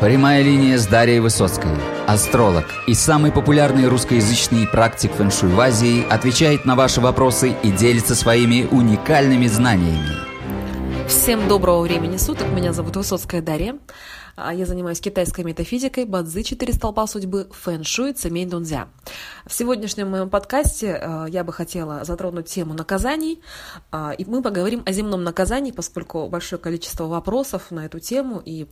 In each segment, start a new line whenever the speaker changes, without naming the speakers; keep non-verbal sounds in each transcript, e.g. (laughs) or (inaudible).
Прямая линия с Дарьей Высоцкой. Астролог и самый популярный русскоязычный практик фэншуй в Азии отвечает на ваши вопросы и делится своими уникальными знаниями.
Всем доброго времени суток. Меня зовут Высоцкая Дарья. А, я занимаюсь китайской метафизикой, бадзи, четыре столпа судьбы, фэн-шуй, цемей дунзя. В сегодняшнем моем подкасте а, я бы хотела затронуть тему наказаний, а, и мы поговорим о земном наказании, поскольку большое количество вопросов на эту тему и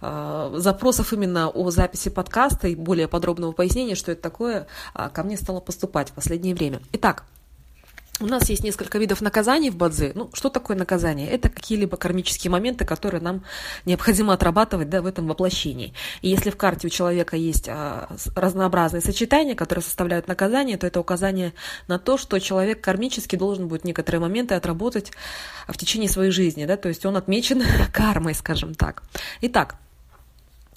запросов именно о записи подкаста и более подробного пояснения, что это такое, ко мне стало поступать в последнее время. Итак, у нас есть несколько видов наказаний в Бадзи. Ну, что такое наказание? Это какие-либо кармические моменты, которые нам необходимо отрабатывать да, в этом воплощении. И если в карте у человека есть а, разнообразные сочетания, которые составляют наказание, то это указание на то, что человек кармически должен будет некоторые моменты отработать в течение своей жизни. Да? То есть он отмечен (laughs) кармой, скажем так. Итак,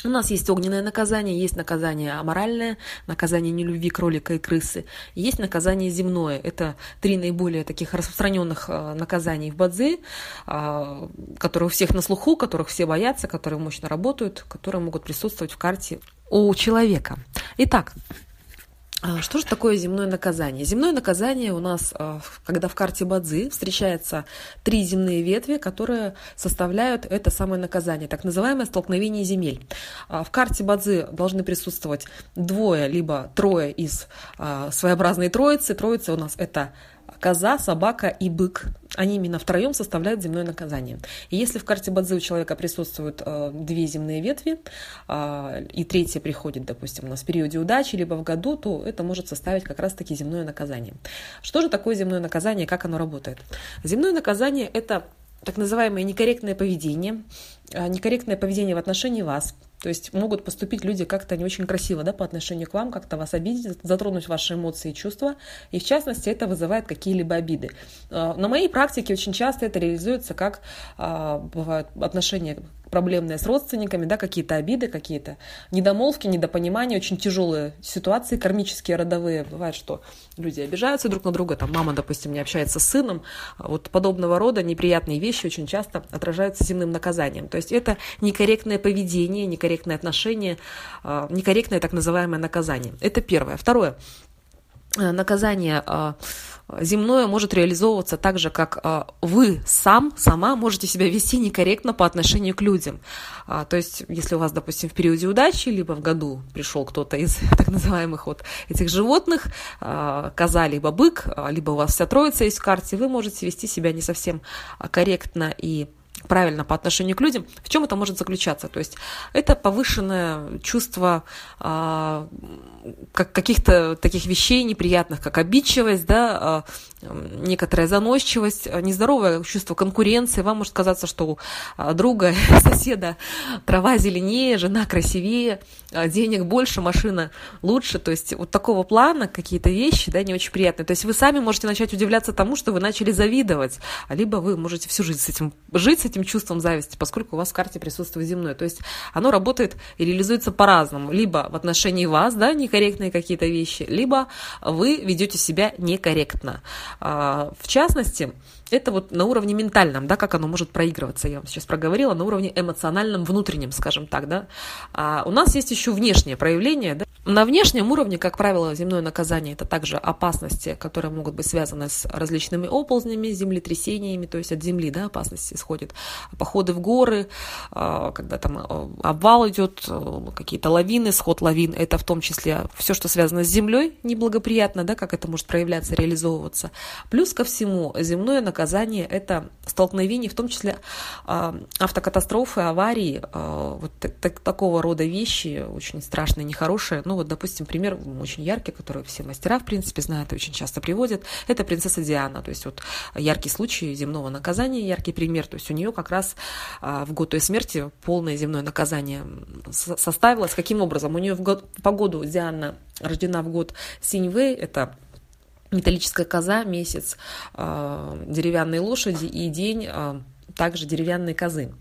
у нас есть огненное наказание, есть наказание аморальное, наказание нелюбви кролика и крысы, есть наказание земное. Это три наиболее таких распространенных э, наказаний в Бадзе, э, которые у всех на слуху, которых все боятся, которые мощно работают, которые могут присутствовать в карте у человека. Итак, что же такое земное наказание? Земное наказание у нас, а, когда в карте Бадзи встречается три земные ветви, которые составляют это самое наказание, так называемое столкновение земель. А, в карте Бадзи должны присутствовать двое, либо трое из своеобразной троицы. Троица у нас это коза, собака и бык. Они именно втроем составляют земное наказание. И если в карте Бадзи у человека присутствуют э, две земные ветви, э, и третья приходит, допустим, у нас в периоде удачи, либо в году, то это может составить как раз-таки земное наказание. Что же такое земное наказание, как оно работает? Земное наказание – это так называемое некорректное поведение, э, некорректное поведение в отношении вас, то есть могут поступить люди как-то не очень красиво да, по отношению к вам, как-то вас обидеть, затронуть ваши эмоции и чувства. И в частности это вызывает какие-либо обиды. А, на моей практике очень часто это реализуется как а, бывают отношения проблемные с родственниками, да, какие-то обиды, какие-то недомолвки, недопонимания, очень тяжелые ситуации, кармические, родовые. Бывает, что люди обижаются друг на друга, там мама, допустим, не общается с сыном. Вот подобного рода неприятные вещи очень часто отражаются земным наказанием. То есть это некорректное поведение, некорректное отношение, а, некорректное так называемое наказание. Это первое. Второе. Э, наказание а, земное может реализовываться так же, как а, вы сам, сама можете себя вести некорректно по отношению к людям. А, то есть, если у вас, допустим, в периоде удачи, либо в году пришел кто-то из (laughs) так называемых вот этих животных, коза, либо бык, либо у вас вся троица есть в карте, вы можете вести себя не совсем корректно и правильно по отношению к людям, в чем это может заключаться? То есть это повышенное чувство а, как, каких-то таких вещей неприятных, как обидчивость, да, а, некоторая заносчивость, нездоровое чувство конкуренции. Вам может казаться, что у а, друга, (laughs) соседа трава зеленее, жена красивее, а, денег больше, машина лучше. То есть вот такого плана какие-то вещи, да, не очень приятные. То есть вы сами можете начать удивляться тому, что вы начали завидовать, либо вы можете всю жизнь с этим жить, с этим чувством зависти, поскольку у вас в карте присутствует земное. То есть оно работает и реализуется по-разному. Либо в отношении вас, да, некорректные какие-то вещи, либо вы ведете себя некорректно. А, в частности, это вот на уровне ментальном, да, как оно может проигрываться, я вам сейчас проговорила, на уровне эмоциональном, внутреннем, скажем так, да. А у нас есть еще внешнее проявление, да. На внешнем уровне, как правило, земное наказание – это также опасности, которые могут быть связаны с различными оползнями, землетрясениями, то есть от земли, да, опасности исходят. Походы в горы, а, когда там а, обвал идет, а, какие-то лавины, сход лавин, это в том числе все, что связано с землей, неблагоприятно, да, как это может проявляться, реализовываться. Плюс ко всему, земное наказание наказание – это столкновение, в том числе а, автокатастрофы, аварии, а, вот так, такого рода вещи, очень страшные, нехорошие. Ну вот, допустим, пример очень яркий, который все мастера, в принципе, знают и очень часто приводят, это принцесса Диана. То есть вот яркий случай земного наказания, яркий пример. То есть у нее как раз а, в год ее смерти полное земное наказание составилось. Каким образом? У нее в год, по году Диана рождена в год Синьвэй, это металлическая коза, месяц, а, деревянные лошади и день а, также деревянные козы.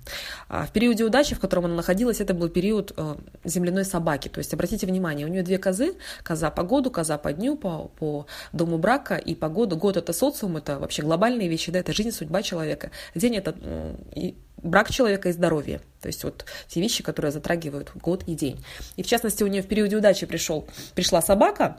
А в периоде удачи, в котором она находилась, это был период земляной собаки. То есть, обратите внимание, у нее две козы, коза по году, коза по дню, по, по дому брака и по году. Год это социум, это вообще глобальные вещи, да, это жизнь, судьба человека. День это и брак человека и здоровье. То есть вот те вещи, которые затрагивают год и день. И в частности, у нее в периоде удачи пришел, пришла собака,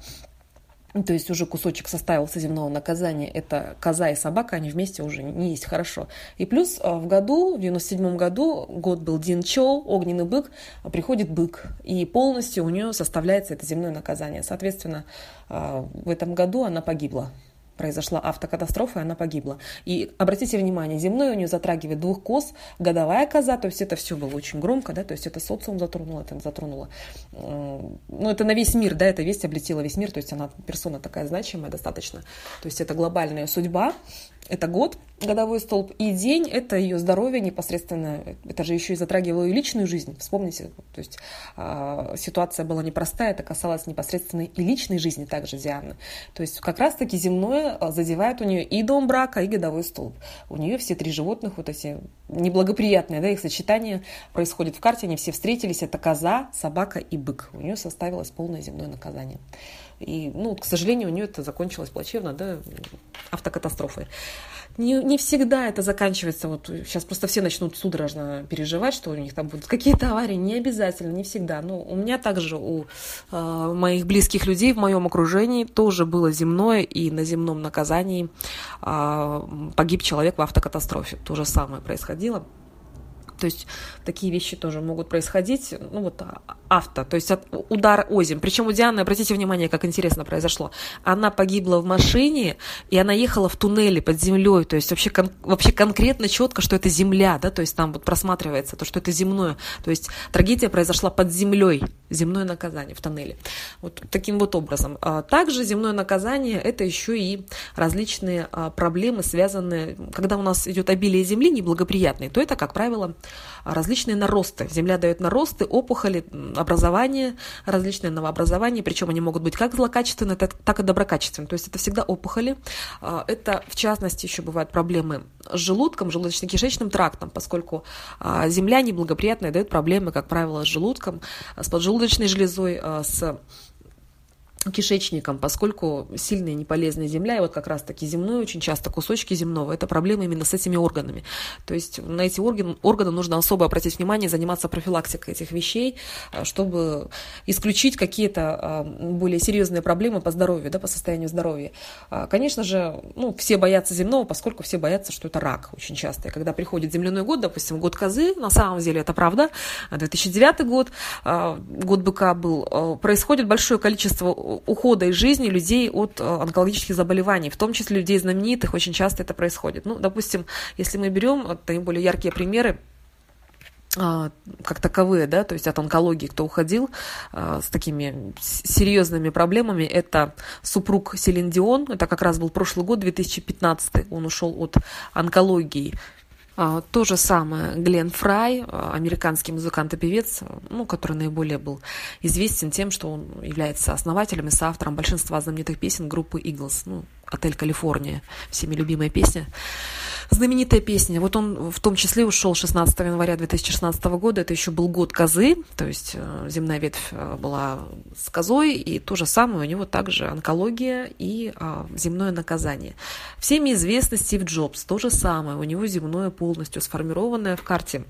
то есть уже кусочек составился земного наказания, это коза и собака, они вместе уже не есть хорошо. И плюс э, в году, в 97 году, год был Дин Чоу, огненный бык, приходит бык, и полностью у нее составляется это земное наказание. Соответственно, э, в этом году она погибла произошла автокатастрофа, и она погибла. И обратите внимание, земной у нее затрагивает двух коз, годовая коза, то есть это все было очень громко, да, то есть это социум затронуло, это затронуло. Ну, это на весь мир, да, эта весть облетела весь мир, то есть она персона такая значимая достаточно. То есть это глобальная судьба, это год, годовой столб, и день – это ее здоровье непосредственно, это же еще и затрагивало ее личную жизнь, вспомните, то есть э, ситуация была непростая, это касалось непосредственно и личной жизни также Дианы, то есть как раз-таки земное а, задевает у нее и дом брака, и годовой столб, у нее все три животных, вот эти неблагоприятные, да, их сочетание происходит в карте, они все встретились, это коза, собака и бык, у нее составилось полное земное наказание. И, ну, к сожалению, у нее это закончилось плачевно, да, автокатастрофой. Не, не всегда это заканчивается, вот сейчас просто все начнут судорожно переживать, что у них там будут какие-то аварии, не обязательно, не всегда. Но у меня также, у э, моих близких людей в моем окружении тоже было земное, и на земном наказании э, погиб человек в автокатастрофе. То же самое происходило. То есть такие вещи тоже могут происходить. Ну вот а, авто, то есть удар озим. Причем у Дианы, обратите внимание, как интересно произошло. Она погибла в машине, и она ехала в туннеле под землей. То есть вообще, кон, вообще конкретно четко, что это земля, да, то есть там вот просматривается то, что это земное. То есть трагедия произошла под землей, земное наказание в тоннеле. Вот таким вот образом. А также земное наказание – это еще и различные а, проблемы, связанные, когда у нас идет обилие земли неблагоприятной, то это, как правило, различные наросты. Земля дает наросты, опухоли, образование, различные новообразования, причем они могут быть как злокачественные, так и доброкачественные. То есть это всегда опухоли. А, это, в частности, еще бывают проблемы с желудком, желудочно-кишечным трактом, поскольку а, земля неблагоприятная дает проблемы, как правило, с желудком, с поджелудочной железой, а, с кишечником, поскольку сильная неполезная земля, и вот как раз-таки земной, очень часто кусочки земного, это проблема именно с этими органами. То есть на эти органы, органы нужно особо обратить внимание, заниматься профилактикой этих вещей, э, чтобы исключить какие-то э, более серьезные проблемы по здоровью, да, по состоянию здоровья. А, конечно же, ну, все боятся земного, поскольку все боятся, что это рак очень часто. И когда приходит земляной год, допустим, год козы, на самом деле это правда, 2009 год, э, год быка был, происходит большое количество ухода из жизни людей от э, онкологических заболеваний, в том числе людей знаменитых, очень часто это происходит. Ну, допустим, если мы берем наиболее яркие примеры, а, как таковые, да, то есть от онкологии, кто уходил а, с такими серьезными проблемами, это супруг Селин Дион, это как раз был прошлый год, 2015, он ушел от онкологии, то же самое Глен Фрай, а, американский музыкант и певец, ну, который наиболее был известен тем, что он является основателем и соавтором большинства знаменитых песен группы Eagles, ну, «Отель Калифорния», всеми любимая песня знаменитая песня. Вот он в том числе ушел 16 января 2016 года. Это еще был год козы, то есть э, земная ветвь э, была с козой, и то же самое у него также онкология и а, земное наказание. Всеми известный Стив Джобс, то же самое, у него земное полностью сформированное в карте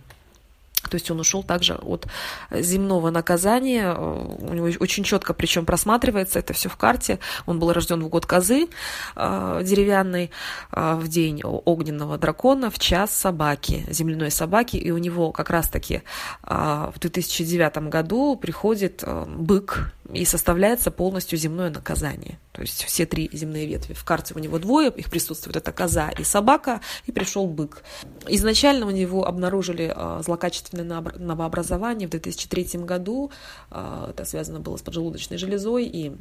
то есть он ушел также от земного наказания. У него очень четко, причем просматривается это все в карте. Он был рожден в год козы э, деревянной, э, в день огненного дракона, в час собаки, земляной собаки. И у него как раз-таки э, в 2009 году приходит бык и составляется полностью земное наказание. То есть все три земные ветви. В карте у него двое, их присутствует это коза и собака, и пришел бык. Изначально у него обнаружили э, злокачественное новообразование в 2003 году. Э, это связано было с поджелудочной железой, и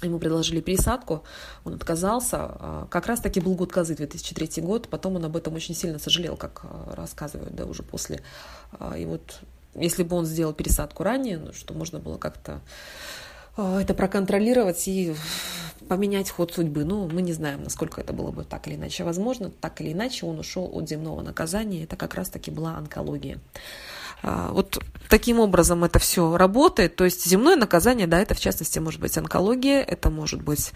Ему предложили пересадку, он отказался. А, как раз таки был год козы, 2003 год. Потом он об этом очень сильно сожалел, как рассказывают, да, уже после. И вот если бы он сделал пересадку ранее, ну, что можно было как-то а, это проконтролировать и поменять ход судьбы. Ну, мы не знаем, насколько это было бы так или иначе возможно. Так или иначе, он ушел от земного наказания. Это как раз-таки была онкология. А, вот таким образом это все работает. То есть земное наказание, да, это в частности может быть онкология, это может быть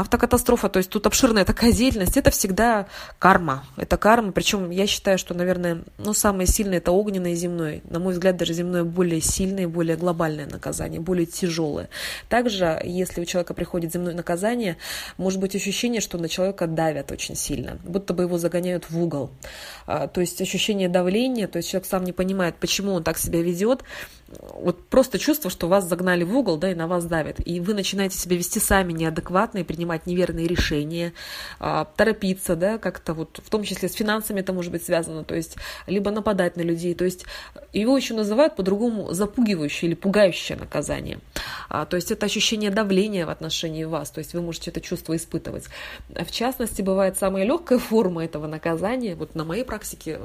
автокатастрофа, то есть тут обширная такая деятельность, это всегда карма. Это карма, причем я считаю, что, наверное, ну, самое сильное это огненное и земное. На мой взгляд, даже земное более сильное, более глобальное наказание, более тяжелое. Также, если у человека приходит земное наказание, может быть ощущение, что на человека давят очень сильно, будто бы его загоняют в угол. А, то есть ощущение давления, то есть человек сам не понимает, почему он так себя ведет, вот просто чувство, что вас загнали в угол, да, и на вас давят. И вы начинаете себя вести сами неадекватно и принимать неверные решения, а, торопиться, да, как-то вот, в том числе с финансами это может быть связано, то есть, либо нападать на людей, то есть, его еще называют по-другому запугивающее или пугающее наказание. А, то есть, это ощущение давления в отношении вас, то есть, вы можете это чувство испытывать. В частности, бывает самая легкая (laughs) форма этого наказания, вот на моей практике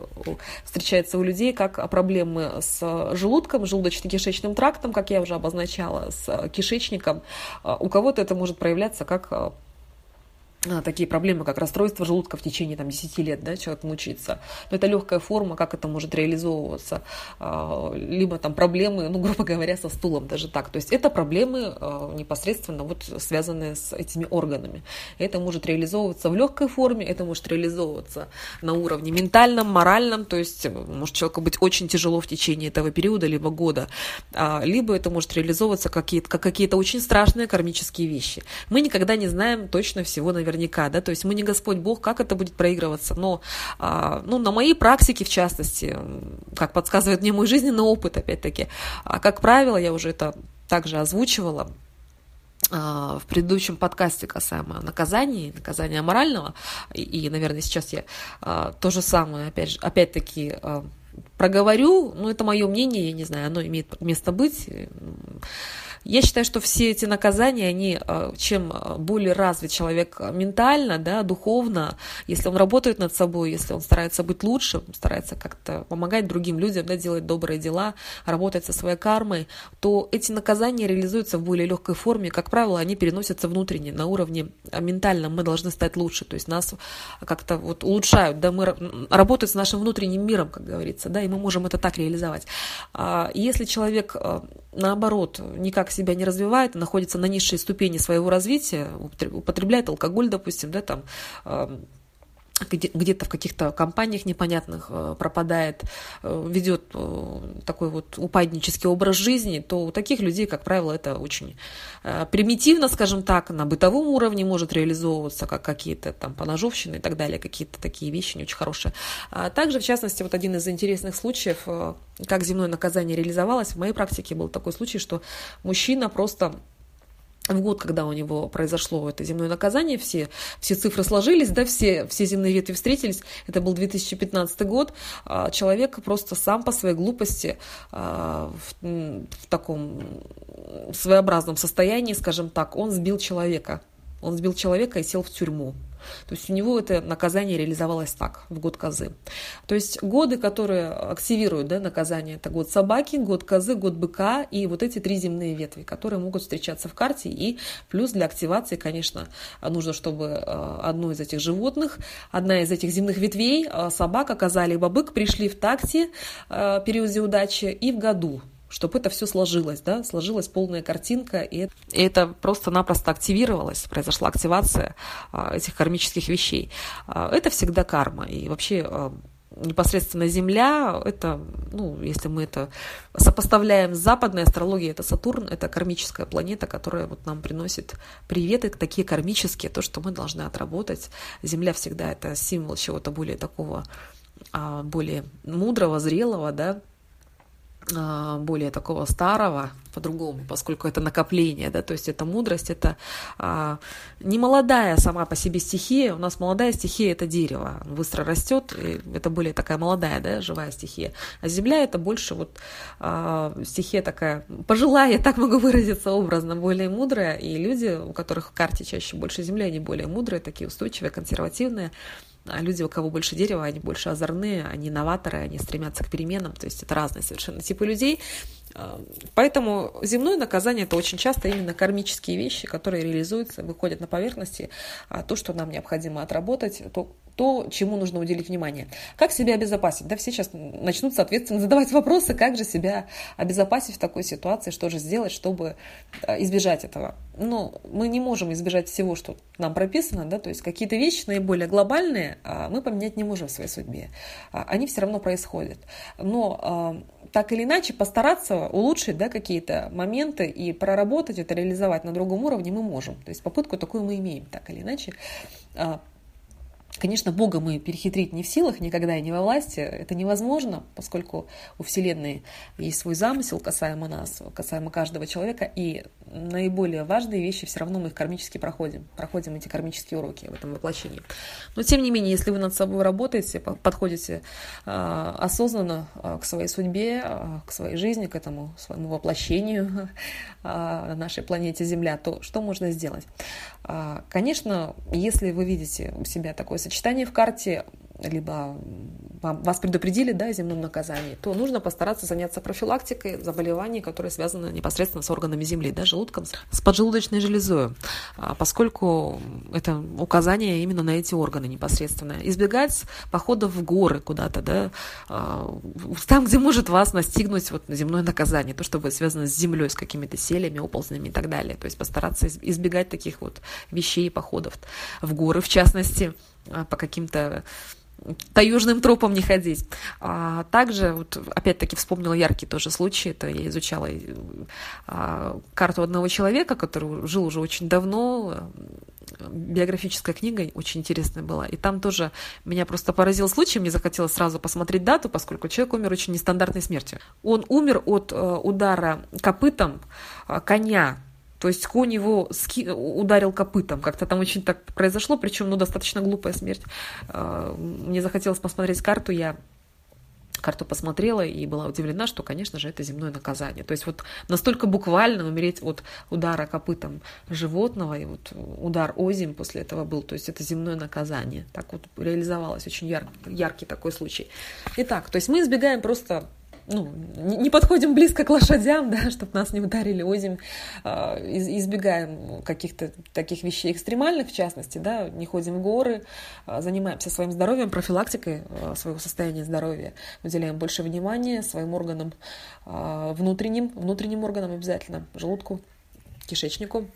встречается у людей, как проблемы с желудком, желудочным желудочно-кишечным трактом, как я уже обозначала, с кишечником. А, у кого-то это может проявляться как а, такие проблемы, как расстройство желудка в течение там, 10 лет, да, человек мучается. Но это легкая форма, как это может реализовываться. А, либо там проблемы, ну, (laughs) грубо говоря, со стулом даже так. То есть это проблемы а, непосредственно вот связанные с этими органами. Это может реализовываться в легкой форме, это может реализовываться на уровне ментальном, моральном, то есть может человеку быть очень тяжело в течение этого периода, либо года, либо это может реализовываться как какие-то, как какие-то очень страшные кармические вещи. Мы никогда не знаем точно всего наверняка наверняка, да, то есть мы не Господь Бог, как это будет проигрываться, но, а, ну, на моей практике, в частности, как подсказывает мне мой жизненный опыт, опять-таки, а, как правило, я уже это также озвучивала, а, в предыдущем подкасте касаемо наказаний, наказания морального, и, и наверное, сейчас я а, то же самое, опять же, опять-таки, а, проговорю, ну, это мое мнение, я не знаю, оно имеет место быть, я считаю, что все эти наказания, они, э, чем э, более развит человек ментально, да, духовно, если он работает над собой, если он старается быть лучше, старается как-то помогать другим людям, да, делать добрые дела, работать со своей кармой, то эти наказания реализуются в более легкой форме. Как правило, они переносятся внутренне, на уровне э, ментальном мы должны стать лучше, то есть нас как-то вот улучшают, да, мы работают с нашим внутренним миром, как говорится, да, и мы можем это так реализовать. А если человек, наоборот, никак себя не развивает, находится на низшей ступени своего развития, употребляет алкоголь, допустим, да, там, где-то в каких-то компаниях непонятных э, пропадает, э, ведет э, такой вот упаднический образ жизни, то у таких людей, как правило, это очень примитивно, скажем так, на бытовом уровне может реализовываться, как какие-то там поножовщины и так далее, какие-то такие вещи не очень хорошие. А также, в частности, вот один из интересных случаев, как земное наказание реализовалось, в моей практике был такой случай, что мужчина просто в год, когда у него произошло это земное наказание, все, все цифры сложились, да, все, все земные ветви встретились, это был 2015 год, а, человек просто сам по своей глупости а, в, в таком своеобразном состоянии, скажем так, он сбил человека, он сбил человека и сел в тюрьму. То есть у него это наказание реализовалось так, в год козы. То есть годы, которые активируют да, наказание, это год собаки, год козы, год быка и вот эти три земные ветви, которые могут встречаться в карте. И плюс для активации, конечно, нужно, чтобы э, одно из этих животных, одна из этих земных ветвей, э, собака, коза либо бык, пришли в такте э, периоде удачи и в году чтобы это все сложилось, да, сложилась полная картинка, и это просто-напросто активировалось, произошла активация а, этих кармических вещей. А, это всегда карма, и вообще а, непосредственно Земля, это, ну, если мы это сопоставляем с западной астрологией, это Сатурн, это кармическая планета, которая вот нам приносит приветы такие кармические, то, что мы должны отработать. Земля всегда это символ чего-то более такого, более мудрого, зрелого, да, более такого старого, по-другому, поскольку это накопление, да, то есть это мудрость, это а, не молодая сама по себе стихия, у нас молодая стихия это дерево, быстро растет, это более такая молодая, да, живая стихия, а земля это больше вот а, стихия такая пожилая, так могу выразиться образно, более мудрая, и люди, у которых в карте чаще больше земли, они более мудрые, такие устойчивые, консервативные, а люди, у кого больше дерева, они больше озорные, они новаторы, они стремятся к переменам, то есть это разные совершенно типы людей. Поэтому земное наказание – это очень часто именно кармические вещи, которые реализуются, выходят на поверхности, а то, что нам необходимо отработать, то, то, чему нужно уделить внимание. Как себя обезопасить? Да, все сейчас начнут, соответственно, (laughs) задавать вопросы, как же себя обезопасить в такой ситуации, что же сделать, чтобы э, избежать этого. Но мы не можем избежать всего, что нам прописано, да, то есть какие-то вещи наиболее глобальные а, мы поменять не можем в своей судьбе. А, они все равно происходят. Но а, так или иначе постараться улучшить да, какие-то моменты и проработать это, реализовать на другом уровне мы можем. То есть попытку такую мы имеем, так или иначе. Конечно, Бога мы перехитрить не в силах, никогда и не во власти. Это невозможно, поскольку у Вселенной есть свой замысел касаемо нас, касаемо каждого человека, и наиболее важные вещи все равно мы их кармически проходим. Проходим эти кармические уроки в этом воплощении. Но, тем не менее, если вы над собой работаете, подходите э, осознанно э, к своей судьбе, э, к своей жизни, к этому своему воплощению (laughs) на нашей планете Земля, то что можно сделать? Э, конечно, если вы видите у себя такое сочетание в карте, либо вас предупредили да, о земном наказании, то нужно постараться заняться профилактикой заболеваний, которые связаны непосредственно с органами Земли, да, желудком, с поджелудочной железой, а, поскольку это указание именно на эти органы непосредственно. Избегать походов в горы куда-то, да, а, там, где может вас настигнуть вот земное наказание, то, что будет связано с землей, с какими-то селями, оползнями и так далее. То есть постараться избегать таких вот вещей, походов в горы, в частности, по каким-то таежным тропам не ходить. А также, вот, опять-таки, вспомнила яркий тоже случай. Это я изучала а, карту одного человека, который жил уже очень давно. Биографическая книга очень интересная была. И там тоже меня просто поразил случай. Мне захотелось сразу посмотреть дату, поскольку человек умер очень нестандартной смертью. Он умер от э, удара копытом э, коня то есть конь его ски... ударил копытом. Как-то там очень так произошло, причем ну, достаточно глупая смерть. А, мне захотелось посмотреть карту, я карту посмотрела и была удивлена, что, конечно же, это земное наказание. То есть вот настолько буквально умереть от удара копытом животного, и вот удар озим после этого был, то есть это земное наказание. Так вот реализовалось очень яр, яркий такой случай. Итак, то есть мы избегаем просто ну, не подходим близко к лошадям, (laughs) да, чтобы нас не ударили озим, а, избегаем каких-то таких вещей экстремальных, в частности, да, не ходим в горы, а, занимаемся своим здоровьем, профилактикой а, своего состояния здоровья, уделяем больше внимания своим органам внутренним, внутренним органам обязательно, желудку, кишечнику,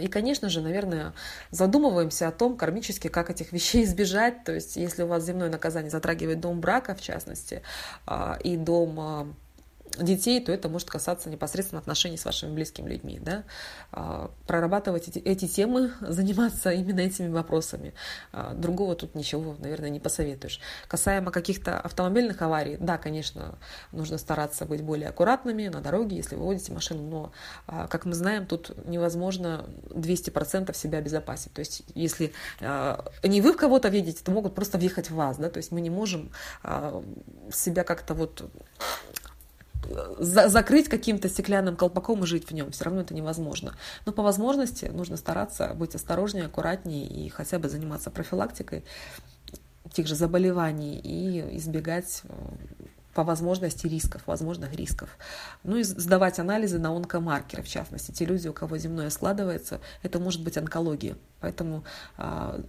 и, конечно же, наверное, задумываемся о том кармически, как этих вещей (laughs) избежать. То есть, если у вас земное наказание затрагивает дом брака, в частности, а, и дом а, детей, то это может касаться непосредственно отношений с вашими близкими людьми. Да? А, прорабатывать эти, эти темы, (laughs) заниматься именно этими вопросами. А, другого тут ничего, наверное, не посоветуешь. Касаемо каких-то автомобильных аварий, да, конечно, нужно стараться быть более аккуратными на дороге, если вы водите машину, но, а, как мы знаем, тут невозможно 200% себя обезопасить. То есть, если не вы в кого-то видите, то могут просто въехать в вас. Да? То есть, мы не можем себя как-то вот за закрыть каким-то стеклянным колпаком и жить в нем. Все равно это невозможно. Но по возможности нужно стараться быть осторожнее, аккуратнее и хотя бы заниматься профилактикой тех же заболеваний и избегать э, по возможности рисков, возможных рисков. Ну и сдавать анализы на онкомаркеры, в частности. Те люди, у кого земное складывается, это может быть онкология. Поэтому а,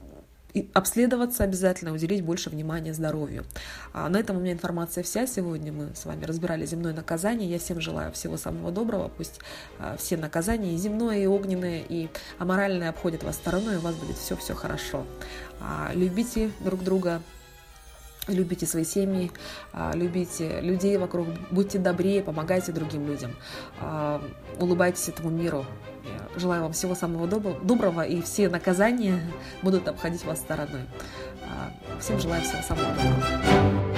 и обследоваться обязательно, уделить больше внимания здоровью. А на этом у меня информация вся. Сегодня мы с вами разбирали земное наказание. Я всем желаю всего самого доброго. Пусть а, все наказания, и земное, и огненное, и аморальное обходят вас стороной, и у вас будет все-все хорошо. А, любите друг друга, любите свои семьи, а, любите людей вокруг, будьте добрее, помогайте другим людям, а, улыбайтесь этому миру. Желаю вам всего самого доброго, и все наказания (laughs) будут обходить вас стороной. А, всем желаю всего самого доброго.